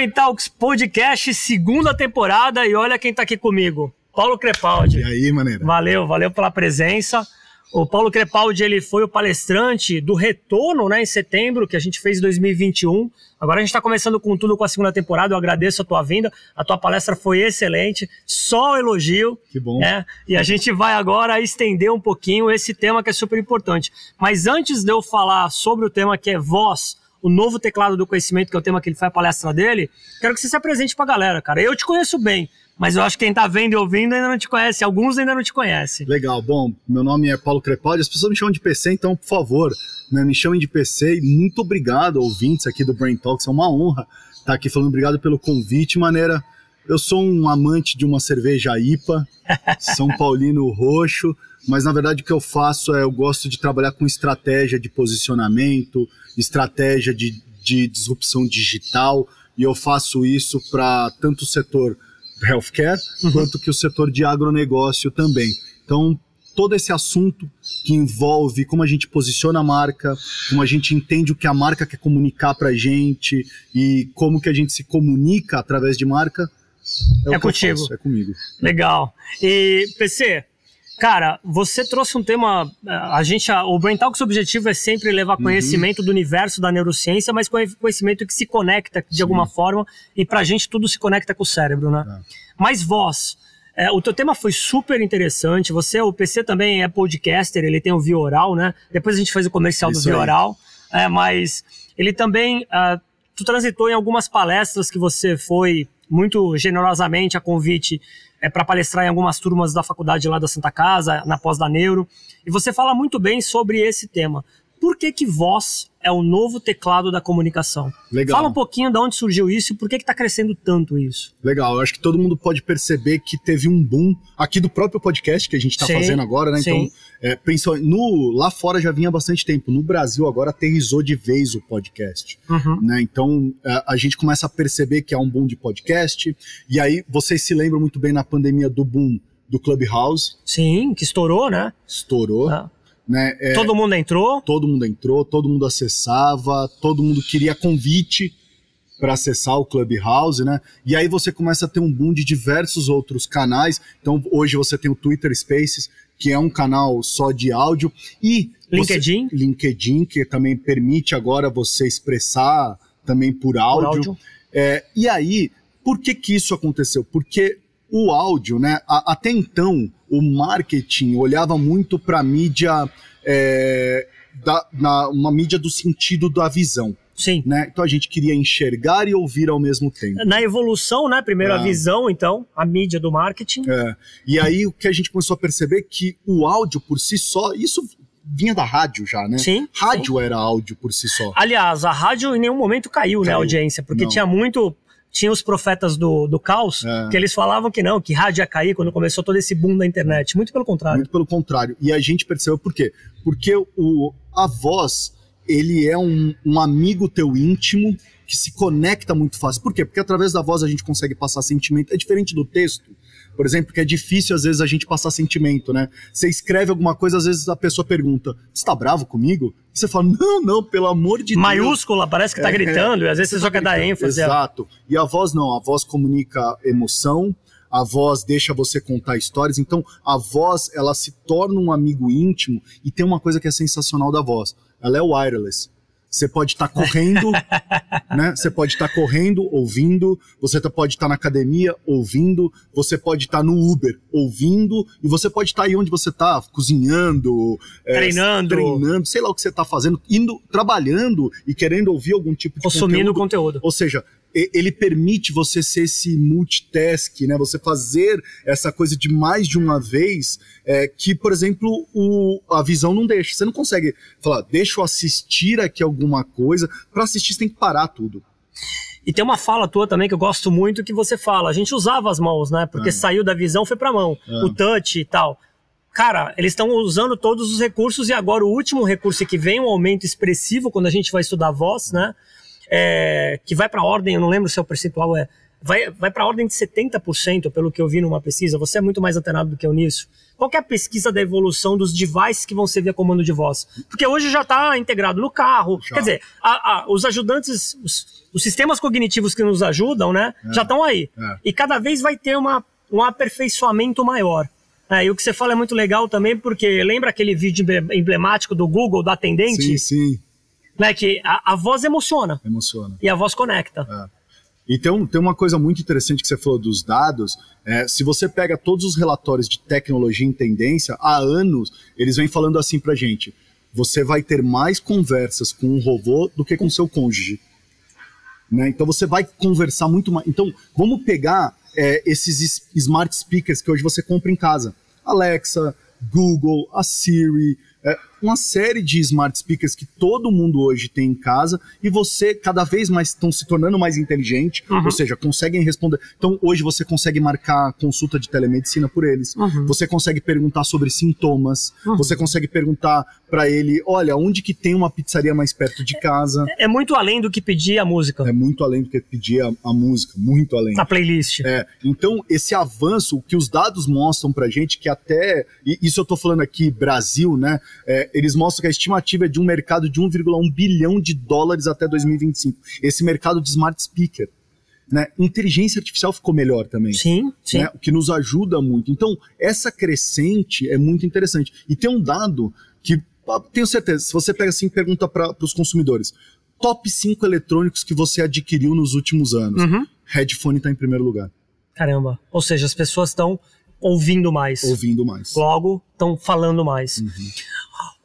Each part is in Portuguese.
Brain Talks Podcast, segunda temporada, e olha quem tá aqui comigo. Paulo Crepaldi. E aí, maneira? Valeu, valeu pela presença. O Paulo Crepaldi ele foi o palestrante do retorno né, em setembro, que a gente fez em 2021. Agora a gente está começando com tudo com a segunda temporada. Eu agradeço a tua vinda. A tua palestra foi excelente. Só elogio. Que bom. Né? E a gente vai agora estender um pouquinho esse tema que é super importante. Mas antes de eu falar sobre o tema que é voz, o novo teclado do conhecimento, que é o tema que ele faz a palestra dele, quero que você se apresente para a galera, cara. Eu te conheço bem, mas eu acho que quem tá vendo e ouvindo ainda não te conhece. Alguns ainda não te conhecem. Legal. Bom, meu nome é Paulo Crepaldi. As pessoas me chamam de PC, então, por favor, né, me chamem de PC. E muito obrigado, ouvintes aqui do Brain Talks. É uma honra estar aqui falando. Obrigado pelo convite, maneira. Eu sou um amante de uma cerveja IPA, São Paulino roxo, mas na verdade o que eu faço é eu gosto de trabalhar com estratégia de posicionamento, estratégia de, de disrupção digital, e eu faço isso para tanto o setor healthcare, uhum. quanto que o setor de agronegócio também. Então, todo esse assunto que envolve como a gente posiciona a marca, como a gente entende o que a marca quer comunicar para a gente e como que a gente se comunica através de marca, é, é contigo. é comigo. Legal. E PC, Cara, você trouxe um tema. A gente, o Brain Talks, o objetivo é sempre levar uhum. conhecimento do universo da neurociência, mas conhecimento que se conecta de Sim. alguma forma, e pra gente tudo se conecta com o cérebro, né? É. Mas voz. É, o teu tema foi super interessante. Você, o PC também é podcaster, ele tem o Vioral, né? Depois a gente faz o comercial Isso do Vioral. É, mas ele também. Uh, tu transitou em algumas palestras que você foi muito generosamente a convite é, para palestrar em algumas turmas da faculdade lá da Santa Casa, na pós da Neuro, e você fala muito bem sobre esse tema. Por que que voz é o novo teclado da comunicação? Legal. Fala um pouquinho de onde surgiu isso e por que está crescendo tanto isso. Legal, eu acho que todo mundo pode perceber que teve um boom aqui do próprio podcast que a gente está fazendo agora, né? Sim. Então, é, principalmente no, lá fora já vinha bastante tempo. No Brasil agora aterrizou de vez o podcast. Uhum. Né? Então a, a, gente começa a perceber que há um boom de podcast. E aí vocês se lembram muito bem na pandemia do boom do Clubhouse. Sim, que estourou, né? Estourou. Ah. Né? É, todo mundo entrou? Todo mundo entrou, todo mundo acessava, todo mundo queria convite para acessar o Clubhouse, né? E aí você começa a ter um boom de diversos outros canais. Então hoje você tem o Twitter Spaces, que é um canal só de áudio, e LinkedIn, você, LinkedIn que também permite agora você expressar também por áudio. Por áudio. É, e aí, por que que isso aconteceu? Porque o áudio, né? A, até então, o marketing olhava muito para a mídia, é, da, na, uma mídia do sentido da visão. Sim. Né? Então a gente queria enxergar e ouvir ao mesmo tempo. Na evolução, né? Primeiro é. a visão, então, a mídia do marketing. É. E aí o que a gente começou a perceber é que o áudio por si só, isso vinha da rádio já, né? Sim. Rádio sim. era áudio por si só. Aliás, a rádio em nenhum momento caiu, caiu. né, a audiência, porque Não. tinha muito tinha os profetas do, do caos, é. que eles falavam que não, que rádio ia cair quando começou todo esse boom da internet. Muito pelo contrário. Muito pelo contrário. E a gente percebeu por quê? Porque o, a voz, ele é um, um amigo teu íntimo que se conecta muito fácil. Por quê? Porque através da voz a gente consegue passar sentimento. É diferente do texto por exemplo, que é difícil às vezes a gente passar sentimento, né? Você escreve alguma coisa, às vezes a pessoa pergunta: Você tá bravo comigo? E você fala: Não, não, pelo amor de Maiúscula, Deus. Maiúscula, parece que tá é, gritando, é, e às vezes você, só tá quer dar ênfase. Exato. E a voz não, a voz comunica emoção, a voz deixa você contar histórias. Então, a voz, ela se torna um amigo íntimo e tem uma coisa que é sensacional da voz. Ela é wireless. Você pode estar tá correndo, né? Você pode estar tá correndo, ouvindo. Você tá, pode estar tá na academia, ouvindo. Você pode estar tá no Uber, ouvindo. E você pode estar tá aí onde você está, cozinhando, é, treinando, treinando, sei lá o que você está fazendo, indo, trabalhando e querendo ouvir algum tipo de Consumindo conteúdo. conteúdo. Ou seja, ele permite você ser esse multitask, né? Você fazer essa coisa de mais de uma vez, é, que, por exemplo, o, a visão não deixa. Você não consegue falar, deixa eu assistir aqui alguma coisa. Para assistir, você tem que parar tudo. E tem uma fala tua também que eu gosto muito que você fala. A gente usava as mãos, né? Porque é. saiu da visão, foi pra mão. É. O touch e tal. Cara, eles estão usando todos os recursos e agora o último recurso é que vem um aumento expressivo quando a gente vai estudar voz, né? É, que vai para ordem, eu não lembro se é o percentual é vai, vai para a ordem de 70%, pelo que eu vi numa pesquisa. Você é muito mais antenado do que eu nisso. Qual é a pesquisa da evolução dos devices que vão servir a comando de voz? Porque hoje já está integrado no carro. Já. Quer dizer, a, a, os ajudantes, os, os, sistemas cognitivos que nos ajudam, né, é. já estão aí. É. E cada vez vai ter uma, um aperfeiçoamento maior. É, e o que você fala é muito legal também, porque lembra aquele vídeo emblemático do Google, do atendente? Sim, sim. Né, que a, a voz emociona. Emociona. E a voz conecta. É. E tem, tem uma coisa muito interessante que você falou dos dados. É, se você pega todos os relatórios de tecnologia em tendência, há anos eles vêm falando assim pra gente: você vai ter mais conversas com um robô do que com seu cônjuge. Né? Então você vai conversar muito mais. Então vamos pegar é, esses smart speakers que hoje você compra em casa: Alexa, Google, a Siri, uma série de smart speakers que todo mundo hoje tem em casa e você cada vez mais estão se tornando mais inteligente, uhum. ou seja, conseguem responder. Então hoje você consegue marcar consulta de telemedicina por eles, uhum. você consegue perguntar sobre sintomas, uhum. você consegue perguntar para ele, olha, onde que tem uma pizzaria mais perto de casa. É, é, muito além do que pedir a música. É muito além do que pedir a, a música, muito além. A playlist. É, então esse avanço, o que os dados mostram pra gente que até, isso eu tô falando aqui Brasil, né? É, eles mostram que a estimativa é de um mercado de 1,1 bilhão de dólares até 2025. Esse mercado de smart speaker. Né? Inteligência artificial ficou melhor também. Sim, sim. Né? O que nos ajuda muito. Então, essa crescente é muito interessante. E tem um dado que, tenho certeza, se você pega assim e pergunta para os consumidores, top 5 eletrônicos que você adquiriu nos últimos anos. Uhum. Headphone está em primeiro lugar. Caramba. Ou seja, as pessoas estão ouvindo mais. Ouvindo mais. Logo, estão falando mais. Uhum.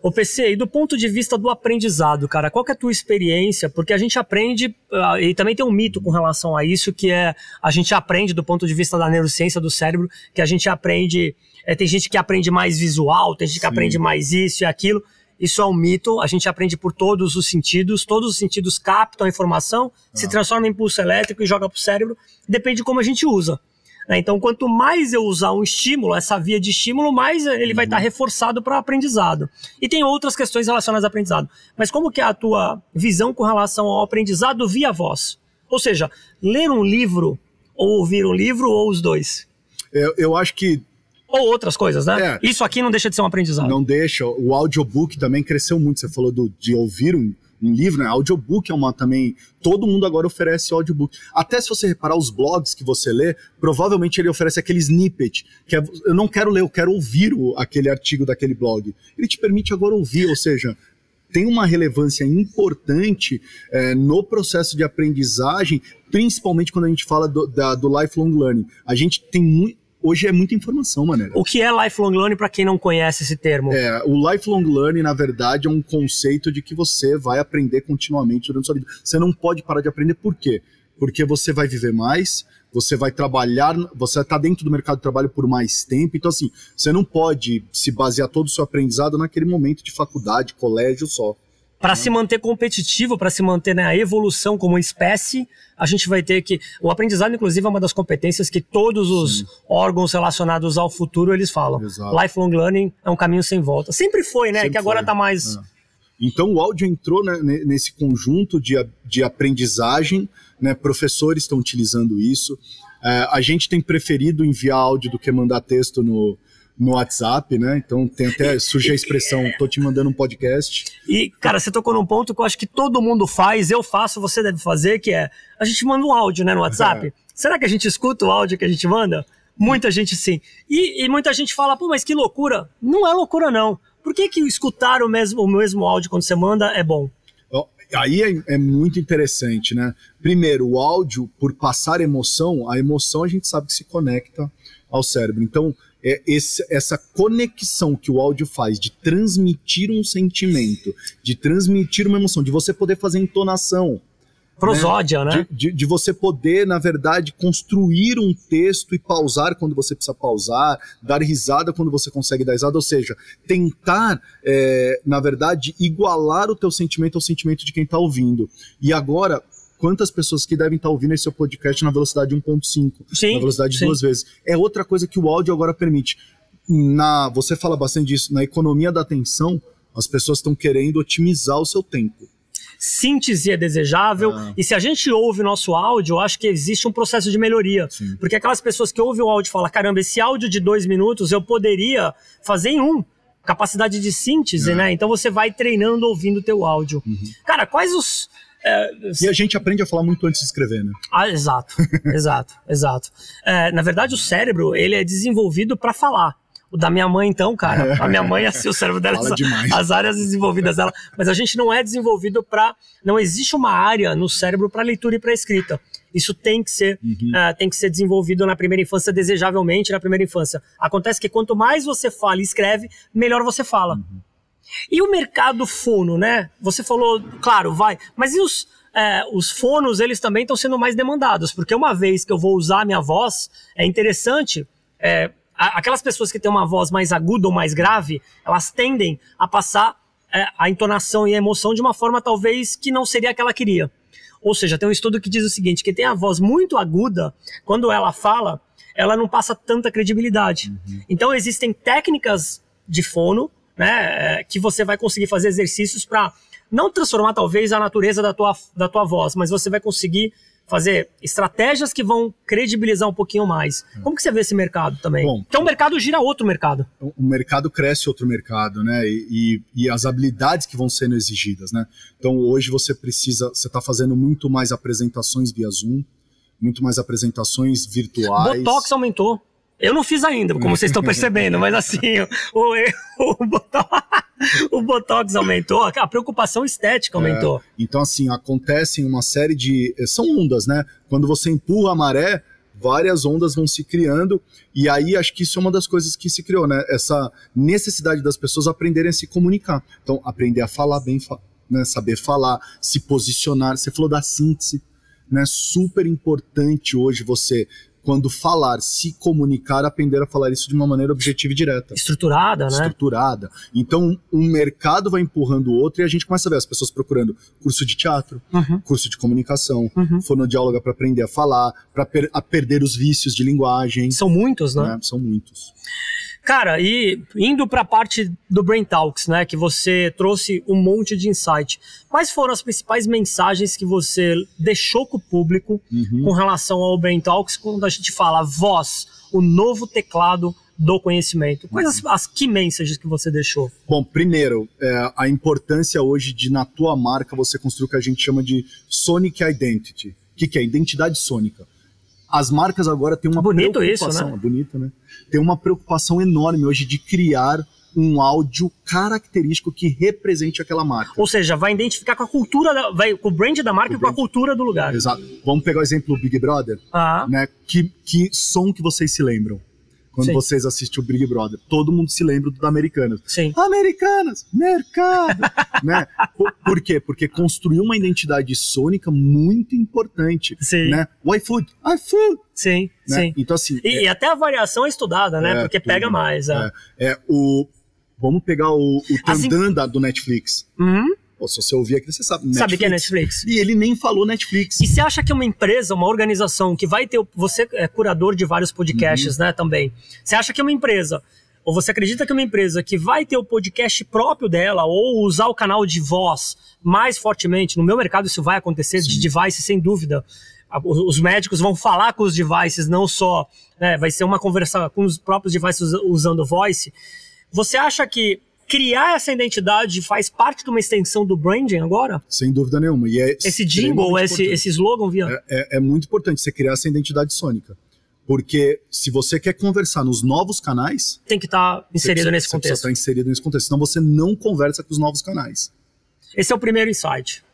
Ô PC, e do ponto de vista do aprendizado, cara, qual é a tua experiência? Porque a gente aprende, uh, e também tem um mito com relação a isso, que é a gente aprende do ponto de vista da neurociência do cérebro, que a gente aprende. É, tem gente que aprende mais visual, tem gente Sim. que aprende mais isso e aquilo. Isso é um mito, a gente aprende por todos os sentidos, todos os sentidos captam a informação, ah. se transforma em impulso elétrico e joga para o cérebro, depende de como a gente usa. Né? Então, quanto mais eu usar um estímulo, essa via de estímulo, mais ele vai estar tá reforçado para aprendizado. E tem outras questões relacionadas ao aprendizado. Mas como que é a tua visão com relação ao aprendizado via voz? Ou seja, ler um livro ou ouvir um livro ou os dois? Eu, eu acho que ou outras coisas, né? É, Isso aqui não deixa de ser um aprendizado. Não deixa. O audiobook também cresceu muito. Você falou do, de ouvir um, um livro, né? Audiobook é uma também. Todo mundo agora oferece audiobook. Até se você reparar os blogs que você lê, provavelmente ele oferece aquele snippet, que é, eu não quero ler, eu quero ouvir o, aquele artigo daquele blog. Ele te permite agora ouvir, ou seja, tem uma relevância importante é, no processo de aprendizagem, principalmente quando a gente fala do, da, do lifelong learning. A gente tem muito hoje é muita informação, mané. O que é lifelong learning para quem não conhece esse termo? É, o lifelong learning, na verdade, é um conceito de que você vai aprender continuamente durante a sua vida. Você não pode parar de aprender, por quê? Porque você vai viver mais, você vai trabalhar, você está dentro do mercado de trabalho por mais tempo, então assim, você não pode se basear todo o seu aprendizado naquele momento de faculdade, colégio só. Para se manter competitivo, para se manter né, a evolução como espécie, a gente vai ter que. O aprendizado, inclusive, é uma das competências que todos os Sim. órgãos relacionados ao futuro eles falam. Exato. Lifelong learning é um caminho sem volta. Sempre foi, né? Sempre que agora está mais. É. Então o áudio entrou né, nesse conjunto de, de aprendizagem, né, professores estão utilizando isso. É, a gente tem preferido enviar áudio do que mandar texto no, no WhatsApp, né? Então tem até surge a expressão, tô te mandando um podcast. E, cara, você tocou num ponto que eu acho que todo mundo faz, eu faço, você deve fazer, que é a gente manda um áudio, né, no WhatsApp. É. Será que a gente escuta o áudio que a gente manda? Muita gente sim. E, e, muita gente fala, pô, mas que loucura. Não é loucura, não. Por que, que escutar o mesmo, o mesmo áudio quando você manda é bom? Aí é, é, muito interessante, né? Primeiro, o áudio, por passar emoção, a emoção a gente sabe que se conecta ao cérebro. Então, é esse, essa conexão que o áudio faz de transmitir um sentimento, de transmitir uma emoção, de você poder fazer entonação. Prosódia, né? né? De, de, de, você poder, na verdade, construir um texto e pausar quando você precisa pausar, dar risada quando você consegue dar risada, ou seja, tentar, é, na verdade, igualar o teu sentimento ao sentimento de quem está ouvindo. E agora, quantas pessoas que devem estar ouvindo esse seu podcast na velocidade 1.5, na velocidade de duas vezes. É outra coisa que o áudio agora permite. Na, você fala bastante disso, na economia da atenção, as pessoas estão querendo otimizar o seu tempo. síntese é desejável. Ah. E se a gente ouve o nosso áudio, eu acho que existe um processo de melhoria. Sim. Porque aquelas pessoas que ouvem o áudio e falam: caramba, esse áudio de dois minutos eu poderia fazer em um. Capacidade de síntese, É. né? Então você vai treinando ouvindo o teu áudio. Cara, quais os. É, E a gente aprende a falar muito antes de escrever, né? ah, exato, exato, exato. É, na verdade, o cérebro ele é desenvolvido para falar. O da minha mãe, então, cara, a minha mãe, assim, o cérebro dela, Fala demais. as áreas desenvolvidas dela, mas a gente não é desenvolvido para, não existe uma área no cérebro para leitura e para escrita. Isso tem que ser, é, tem que ser desenvolvido na primeira infância, desejavelmente na primeira infância. Acontece que quanto mais você fala e escreve, melhor você fala. E o mercado fono, né? Você falou, claro, vai. Mas e os, é, os fonos, eles também estão sendo mais demandados, porque uma vez que eu vou usar a minha voz, é interessante. é, aquelas pessoas que têm uma voz mais aguda ou mais grave, elas tendem a passar é, a entonação e a emoção de uma forma talvez que não seria a que ela queria. Ou seja, tem um estudo que diz o seguinte: que tem a voz muito aguda, quando ela fala, ela não passa tanta credibilidade. Então existem técnicas de fono, né, é, que você vai conseguir fazer exercícios para não transformar talvez a natureza da tua, da tua voz, mas você vai conseguir fazer estratégias que vão credibilizar um pouquinho mais. Como que você vê esse mercado também? Bom, então o mercado gira outro mercado. o mercado cresce outro mercado, né? E, e, e as habilidades que vão sendo exigidas, né? Então hoje você precisa, você está fazendo muito mais apresentações via Zoom, muito mais apresentações virtuais. Botox aumentou. Eu não fiz ainda, como vocês estão percebendo, mas assim, o, o, botox, o Botox aumentou, a preocupação estética aumentou. É, então, assim, acontecem uma série de. São ondas, né? Quando você empurra a maré, várias ondas vão se criando, e aí acho que isso é uma das coisas que se criou, né? Essa necessidade das pessoas aprenderem a se comunicar. Então, aprender a falar bem, né? saber falar, se posicionar. Você falou da síntese, né? Super importante hoje você, quando falar, se comunicar, aprender a falar isso de uma maneira objetiva e direta Estruturada, né? estruturada. Então, um mercado vai empurrando o outro e a gente começa a ver as pessoas procurando curso de teatro, Uhum. curso de comunicação, Uhum. fonoaudióloga para aprender a falar, para per a perder os vícios de linguagem. São muitos, né? né? São muitos. Cara, e indo para a parte do Brain Talks, né, que você trouxe um monte de insight. Quais foram as principais mensagens que você deixou com o público Uhum. com relação ao Brain Talks quando a gente fala voz, o novo teclado do conhecimento? Quais as, as key messages que você deixou? Bom, primeiro, é, a importância hoje de, na tua marca, você construir o que a gente chama de Sonic Identity. O que, que é? Identidade sônica. As marcas agora têm uma Bonito isso, preocupação, né? é bonito, né? Tem uma preocupação enorme hoje de criar um áudio característico que represente aquela marca. Ou seja, vai identificar com a cultura, da, vai com o brand da marca O e com a brand. cultura do lugar. Exato. Vamos pegar o exemplo do Big Brother, Ah, né? Que, que som que vocês se lembram? Quando Sim. vocês assistem o Big Brother. Todo mundo se lembra do da Americanas. sim. Americanas, mercado, né? Por, por quê? Porque construiu uma identidade sônica muito importante, Sim. né? O iFood, iFood, Sim, né? sim. Então assim, E, e até a variação é estudada, né? É, Porque tudo. pega mais. É. é, é o vamos pegar o, o Assim- Tandan da- do Netflix. Uhum. Pô, se você ouvir aqui, você sabe. Netflix. Sabe que é Netflix? E ele nem falou Netflix. E você acha que uma empresa, uma organização que vai ter. Você é curador de vários podcasts, né? Também. Você acha que uma empresa. Ou você acredita que uma empresa que vai ter o podcast próprio dela, ou usar o canal de voz mais fortemente, no meu mercado isso vai acontecer, de device, sem dúvida. Os médicos vão falar com os devices, não só. né, vai ser uma conversa com os próprios devices usa- usando voice. Você acha que criar essa identidade faz parte de uma extensão do branding agora? Sem dúvida nenhuma. E é Esse jingle, esse, importante. esse slogan via. É, é- é muito importante você criar essa identidade sônica. Porque se você quer conversar nos novos canais, tem que estar inserido você, nesse você precisa contexto. estar inserido nesse contexto. Senão você não conversa com os novos canais. Esse é o primeiro insight.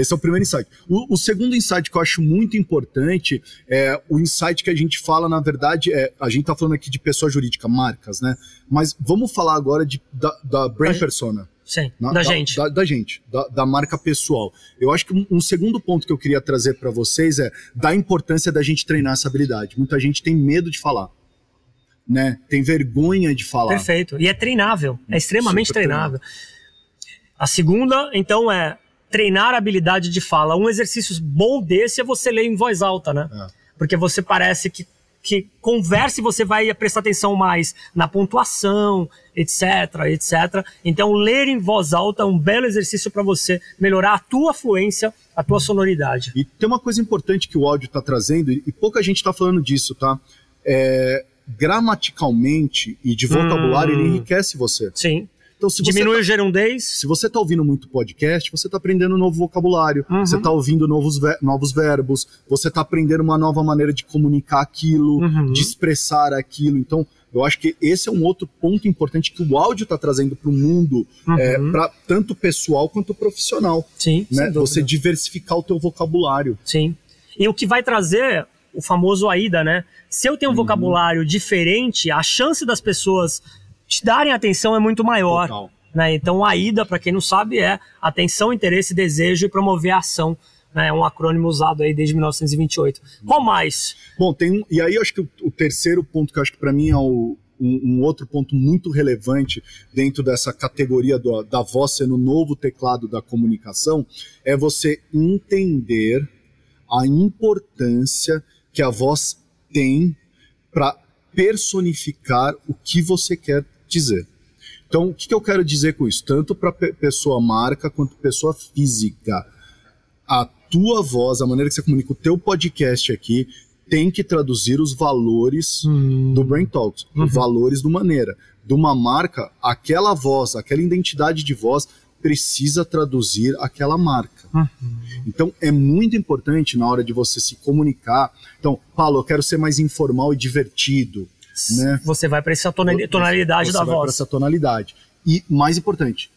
Esse é o primeiro insight. O, o segundo insight que eu acho muito importante é o insight que a gente fala, na verdade, é, a gente está falando aqui de pessoa jurídica, marcas, né? Mas vamos falar agora de, da, da brand Da- persona. Sim, Na- da, gente. Da, da gente, da, da marca pessoal. Eu acho que um, um segundo ponto que eu queria trazer para vocês é da importância da gente treinar essa habilidade. Muita gente tem medo de falar, né? Tem vergonha de falar. Perfeito. E é treinável. É extremamente Super treinável. A segunda, então, é treinar a habilidade de fala. Um exercício bom desse é você ler em voz alta, né? É. Porque você parece que, que converse, você vai prestar atenção mais na pontuação, etc, etc. Então, ler em voz alta é um belo exercício para você melhorar a tua fluência, a tua sonoridade. E tem uma coisa importante que o áudio está trazendo, e pouca gente está falando disso, tá? É, gramaticalmente e de vocabulário, Hum. ele enriquece você. Sim. Então, se você Diminui tá- o gerundez. Se você está ouvindo muito podcast, você está aprendendo um novo vocabulário, Uhum. você está ouvindo novos, ve- novos verbos, você está aprendendo uma nova maneira de comunicar aquilo, Uhum. de expressar aquilo. Então, eu acho que esse é um outro ponto importante que o áudio está trazendo para o mundo, é, Uhum. pra, tanto pessoal quanto profissional. Sim, Né? Você diversificar o teu vocabulário. Sim. E o que vai trazer o famoso AIDA, né? Se eu Uhum. tenho um vocabulário diferente, a chance das pessoas te darem atenção é muito maior. Total. Né? Então, a AIDA, para quem não sabe, é atenção, interesse, desejo e promover a ação. né? É um acrônimo usado aí desde 1928. Qual mais? Bom, tem um, e aí eu acho que o, o terceiro ponto que acho que para mim é o- um, um outro ponto muito relevante dentro dessa categoria do- da voz sendo o novo teclado da comunicação é você entender a importância que a voz tem para personificar o que você quer dizer. Então, o que, que eu quero dizer com isso? Tanto para pessoa marca quanto pessoa física. A tua voz, a maneira que você comunica o teu podcast aqui, tem que traduzir os valores do Brain Talks, Uhum. os valores do Maneira. De uma marca, aquela voz, aquela identidade de voz precisa traduzir aquela marca. Uhum. Então é muito importante na hora de você se comunicar. Então, Paulo, eu quero ser mais informal e divertido. Né? Você vai para essa tonali- tonalidade Você da vai pra voz. essa tonalidade. E mais importante,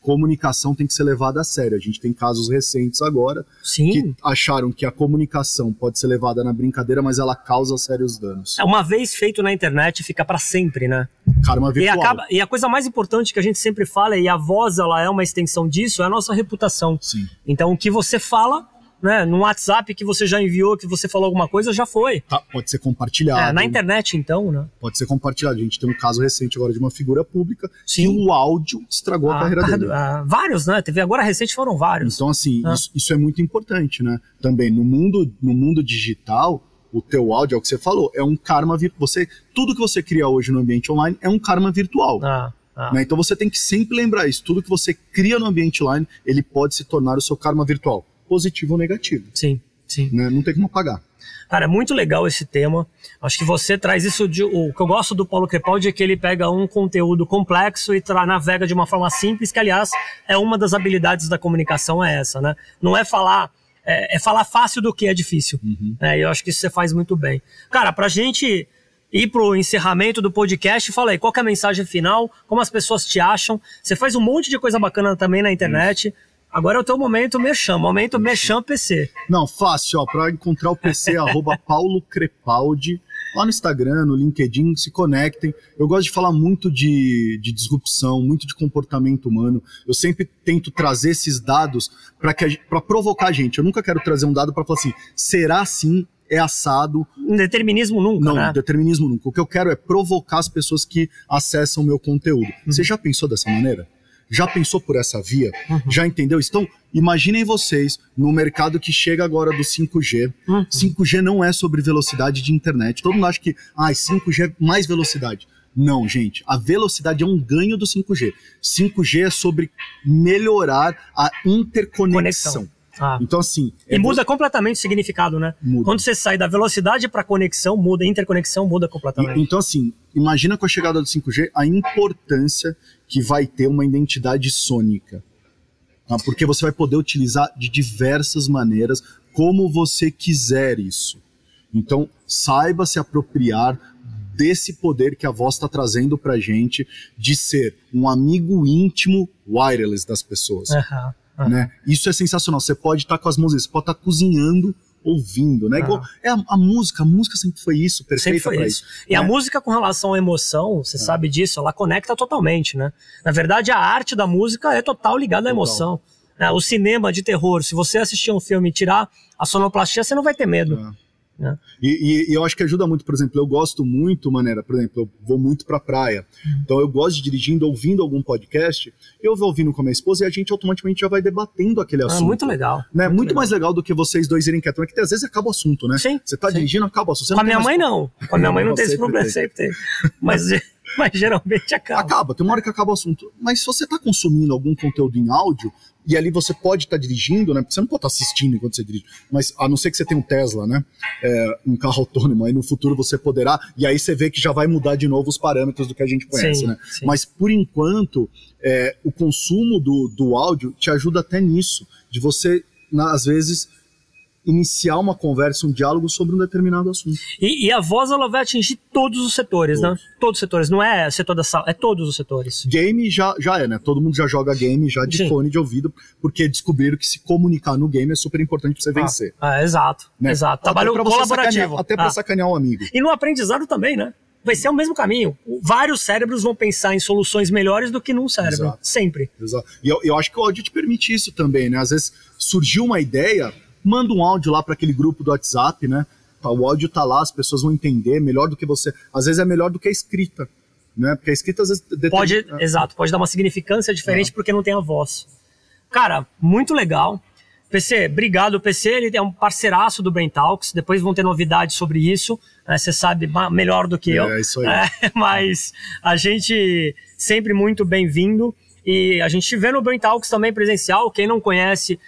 comunicação tem que ser levada a sério. A gente tem casos recentes agora Sim. que acharam que a comunicação pode ser levada na brincadeira, mas ela causa sérios danos. É uma vez feito na internet, fica para sempre, né? Karma E, virtual. acaba, e a coisa mais importante que a gente sempre fala, e a voz ela é uma extensão disso, é a nossa reputação. Sim. Então, o que você fala, né, no WhatsApp que você já enviou, que você falou alguma coisa, já foi. Tá, pode ser compartilhado. É, na internet, então, né? Pode ser compartilhado. A gente tem um caso recente agora de uma figura pública Sim. que o áudio estragou a, Ah, carreira carre- dele. ah, vários, né? Teve agora recente foram vários. Então, assim, Ah. isso, isso é muito importante, né? Também, no mundo, no mundo digital, o teu áudio, é o que você falou, é um karma virtual. Você, tudo que você cria hoje no ambiente online é um karma virtual. Ah, ah. né? Então você tem que sempre lembrar isso. Tudo que você cria no ambiente online, ele pode se tornar o seu karma virtual, positivo ou negativo. Sim, sim. Né? Não tem como apagar. Cara, é muito legal esse tema. Acho que você traz isso de. O que eu gosto do Paulo Crepaldi é que ele pega um conteúdo complexo e navega de uma forma simples, que, aliás, é uma das habilidades da comunicação, é essa, né? Não é falar. É, é falar fácil do que é difícil. É, eu acho que isso você faz muito bem. Cara, pra gente ir pro encerramento do podcast, fala aí, qual é a mensagem final? Como as pessoas te acham? Você faz um monte de coisa bacana também na internet. Agora é o teu momento mexam, momento mexam PC. Não, fácil, ó, para encontrar o PC, arroba Paulo Crepaldi, lá no Instagram, no LinkedIn, se conectem. Eu gosto de falar muito de, de disrupção, muito de comportamento humano. Eu sempre tento trazer esses dados para provocar a gente. Eu nunca quero trazer um dado para falar assim, será assim? É assado? Determinismo nunca, Não, né? determinismo nunca. O que eu quero é provocar as pessoas que acessam o meu conteúdo. Você já pensou dessa maneira? Já pensou por essa via? Já entendeu? Então, imaginem vocês no mercado que chega agora do 5G. Uhum. 5G não é sobre velocidade de internet. Todo mundo acha que ah, 5G é mais velocidade. Não, gente. A velocidade é um ganho do 5G. 5G é sobre melhorar a interconexão. Conexão. Ah. Então, assim. E é muda completamente o significado, né? Muda. Quando você sai da velocidade para conexão, muda, interconexão muda E- completamente. então, assim, imagina com a chegada do 5G a importância que vai ter uma identidade sônica. tá? Porque você vai poder utilizar de diversas maneiras, como você quiser isso. Então, saiba se apropriar desse poder que a voz está trazendo pra gente de ser um amigo íntimo wireless das pessoas Aham, aham. né? Isso é sensacional. Você pode estar com as músicas, você pode estar cozinhando, ouvindo, né? Aham. Igual, é a, a música, a música sempre foi isso, Sempre perfeita foi pra isso. isso. E a né? música com relação à emoção, você sabe disso, ela conecta totalmente, né? Na verdade, a arte da música é total ligada à emoção. né? O cinema de terror, se você assistir um filme e tirar a sonoplastia, você não vai ter medo. É. É. E, e, e, eu acho que ajuda muito, por exemplo, eu gosto muito, maneira, por exemplo, eu vou muito pra praia. Uhum. Então eu gosto de dirigindo, ouvindo algum podcast, eu vou ouvindo com a minha esposa e a gente automaticamente já vai debatendo aquele ah, assunto. Ah, muito legal. Né? Muito, muito legal. mais legal do que vocês dois irem quietos, que às vezes acaba o assunto, né? Sim. Você tá sim. dirigindo, acaba o assunto. com a minha mãe não. Com a minha mãe não, não tem esse problema, sempre tem. Mas. Mas geralmente acaba. Acaba, tem uma hora que acaba o assunto. Mas se você está consumindo algum conteúdo em áudio, e ali você pode estar tá dirigindo, né? Porque você não pode estar tá assistindo enquanto você dirige. Mas a não ser que você tenha um Tesla, né? É, um carro autônomo, aí no futuro você poderá. E aí você vê que já vai mudar de novo os parâmetros do que a gente conhece, sim, né? Sim. Mas por enquanto, é, o consumo do, do áudio te ajuda até nisso. De você, às vezes, iniciar uma conversa, um diálogo sobre um determinado assunto. E, e a voz ela vai atingir todos os setores, né? todos. né? Todos os setores, não é setor da sala, é todos os setores. Game já, já é, né? Todo mundo já joga game já de Sim. fone de ouvido, porque descobriram que se comunicar no game é super importante pra você ah, vencer. Ah, exato, né? exato. Trabalho até colaborativo. até pra ah. sacanear um amigo. E no aprendizado também, né? vai ser o mesmo caminho. Vários cérebros vão pensar em soluções melhores do que num cérebro. Exato. Sempre. Exato. E eu, eu acho que o áudio te permite isso também, né? Às vezes surgiu uma ideia, manda um áudio lá para aquele grupo do WhatsApp, né? Tá, o áudio tá lá, as pessoas vão entender melhor do que você. Às vezes é melhor do que a escrita, né? Porque a escrita às vezes. Pode, é. exato, pode dar uma significância diferente ah. porque não tem a voz. Cara, muito legal. PC, obrigado. O PC ele é um parceiraço do Brain Talks. Depois vão ter novidades sobre isso. Né? Você sabe melhor do que eu. É isso aí. É, mas a gente sempre muito bem-vindo. E a gente vê no Brain Talks também presencial. Quem não conhece,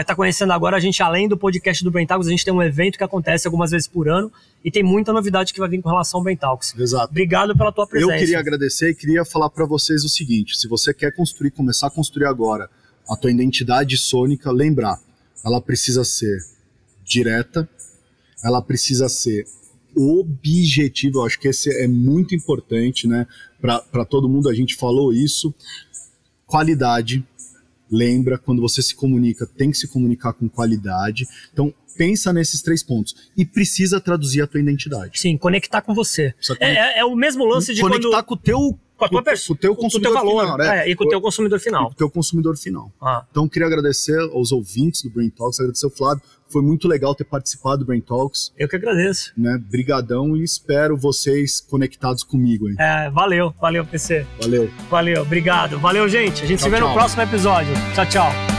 está é, conhecendo agora, a gente, além do podcast do Brentagos, a gente tem um evento que acontece algumas vezes por ano e tem muita novidade que vai vir com relação ao Brentagos. Exato. Obrigado pela tua presença. Eu queria agradecer e queria falar para vocês o seguinte: se você quer construir, começar a construir agora a tua identidade sônica, lembrar, ela precisa ser direta, ela precisa ser objetivo. Eu acho que esse é muito importante, né? Para todo mundo, a gente falou isso. Qualidade, lembra, quando você se comunica, tem que se comunicar com qualidade. Então, pensa nesses três pontos. E precisa traduzir a tua identidade. Sim, conectar com você. É, é, é, o mesmo lance de conectar quando... com o teu com, a tua com, com o teu consumidor teu valor, final, né? É, e com o teu consumidor final. com o teu consumidor final. Ah. Então, queria agradecer aos ouvintes do Brain Talks, agradecer ao Flávio. Foi muito legal ter participado do Brain Talks. Eu que agradeço. Né? Brigadão e espero vocês conectados comigo. É, valeu, valeu, PC. Valeu. Valeu, obrigado. Valeu, gente. A gente tchau, se vê tchau. no próximo episódio. Tchau, tchau.